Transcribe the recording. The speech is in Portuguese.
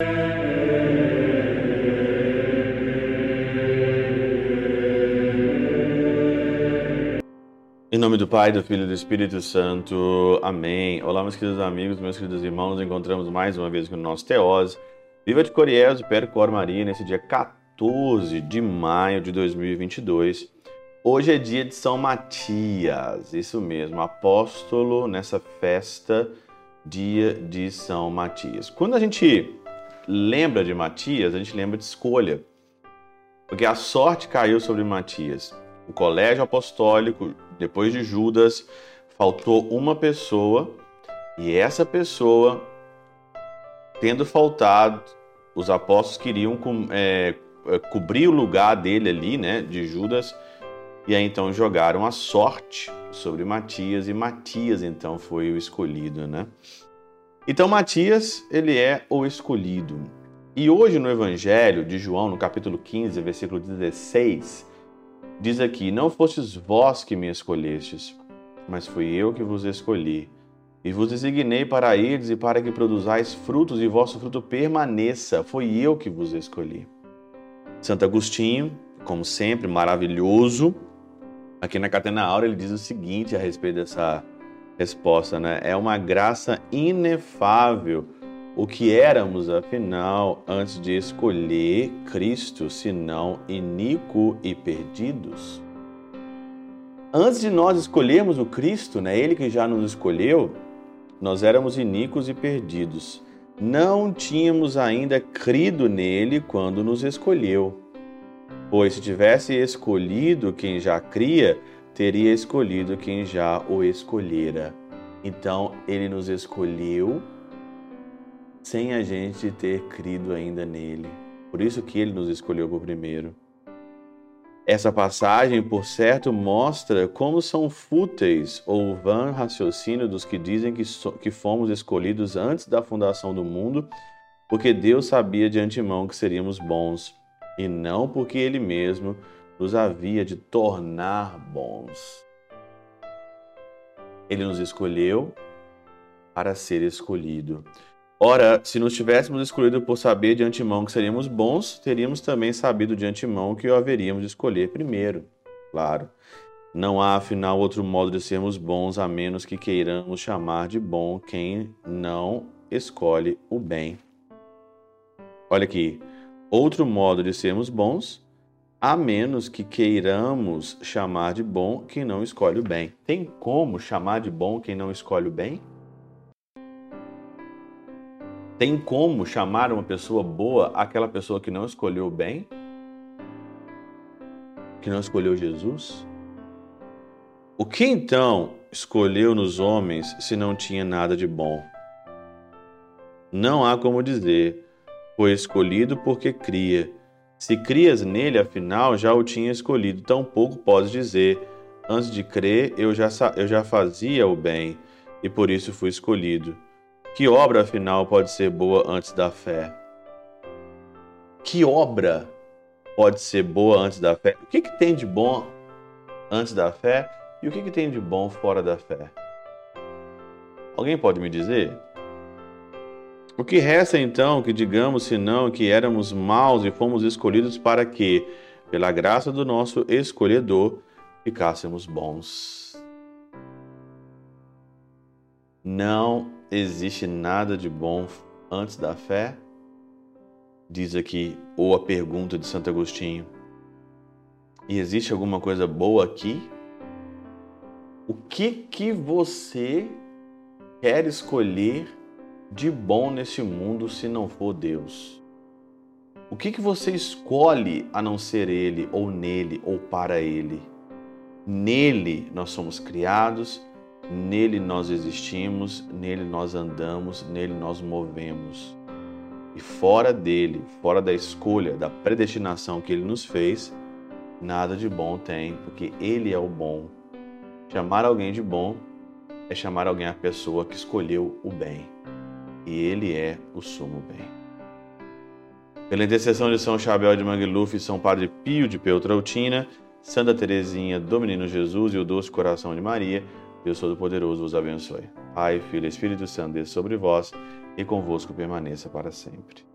Em nome do Pai, do Filho e do Espírito Santo. Amém. Olá, meus queridos amigos, meus queridos irmãos. Nos encontramos mais uma vez com o nosso Teose. Viva de Coriés, Percor Maria, nesse dia 14 de maio de 2022. Hoje é dia de São Matias, isso mesmo, apóstolo nessa festa, dia de São Matias. Quando a gente lembra de Matias, a gente lembra de escolha, porque a sorte caiu sobre Matias. O colégio apostólico depois de Judas, faltou uma pessoa e essa pessoa, tendo faltado, os apóstolos queriam é, é, cobrir o lugar dele ali, né, de Judas, e aí então jogaram a sorte sobre Matias e Matias então foi o escolhido, né? Então Matias, ele é o escolhido. E hoje no Evangelho de João, no capítulo 15, versículo 16, Diz aqui: Não fostes vós que me escolhestes, mas fui eu que vos escolhi. E vos designei para eles e para que produzais frutos e vosso fruto permaneça. Foi eu que vos escolhi. Santo Agostinho, como sempre, maravilhoso. Aqui na Catena Aura ele diz o seguinte a respeito dessa resposta, né? É uma graça inefável o que éramos, afinal, antes de escolher Cristo, senão iníquo e perdidos? Antes de nós escolhermos o Cristo, né, Ele que já nos escolheu, nós éramos iníquos e perdidos. Não tínhamos ainda crido nele quando nos escolheu. Pois se tivesse escolhido quem já cria, teria escolhido quem já o escolhera. Então ele nos escolheu sem a gente ter crido ainda nele. Por isso que ele nos escolheu por primeiro. Essa passagem, por certo, mostra como são fúteis ou vã raciocínio dos que dizem que, so, que fomos escolhidos antes da fundação do mundo, porque Deus sabia de antemão que seríamos bons, e não porque Ele mesmo nos havia de tornar bons. Ele nos escolheu para ser escolhido. Ora, se nos tivéssemos escolhido por saber de antemão que seríamos bons, teríamos também sabido de antemão que o haveríamos de escolher primeiro. Claro. Não há, afinal, outro modo de sermos bons a menos que queiramos chamar de bom quem não escolhe o bem. Olha aqui. Outro modo de sermos bons a menos que queiramos chamar de bom quem não escolhe o bem. Tem como chamar de bom quem não escolhe o bem? Tem como chamar uma pessoa boa aquela pessoa que não escolheu o bem? Que não escolheu Jesus? O que então escolheu nos homens se não tinha nada de bom? Não há como dizer, foi escolhido porque cria. Se crias nele, afinal, já o tinha escolhido. Tampouco podes dizer, antes de crer, eu já, eu já fazia o bem, e por isso fui escolhido. Que obra, afinal, pode ser boa antes da fé? Que obra pode ser boa antes da fé? O que, que tem de bom antes da fé e o que, que tem de bom fora da fé? Alguém pode me dizer? O que resta então que digamos senão que éramos maus e fomos escolhidos para que, pela graça do nosso escolhedor, ficássemos bons? Não existe nada de bom antes da fé? Diz aqui, ou a pergunta de Santo Agostinho. E existe alguma coisa boa aqui? O que que você quer escolher de bom nesse mundo se não for Deus? O que que você escolhe a não ser ele ou nele ou para ele? Nele nós somos criados, Nele nós existimos, nele nós andamos, nele nós movemos. E fora dele, fora da escolha, da predestinação que ele nos fez, nada de bom tem, porque ele é o bom. Chamar alguém de bom é chamar alguém a pessoa que escolheu o bem. E ele é o sumo bem. Pela intercessão de São Chabel de Mangluf e São Padre Pio de Peltrautina, Santa Teresinha do Menino Jesus e o Doce Coração de Maria, Deus Todo-Poderoso vos abençoe. Pai, Filho e Espírito Santo, desça sobre vós e convosco permaneça para sempre.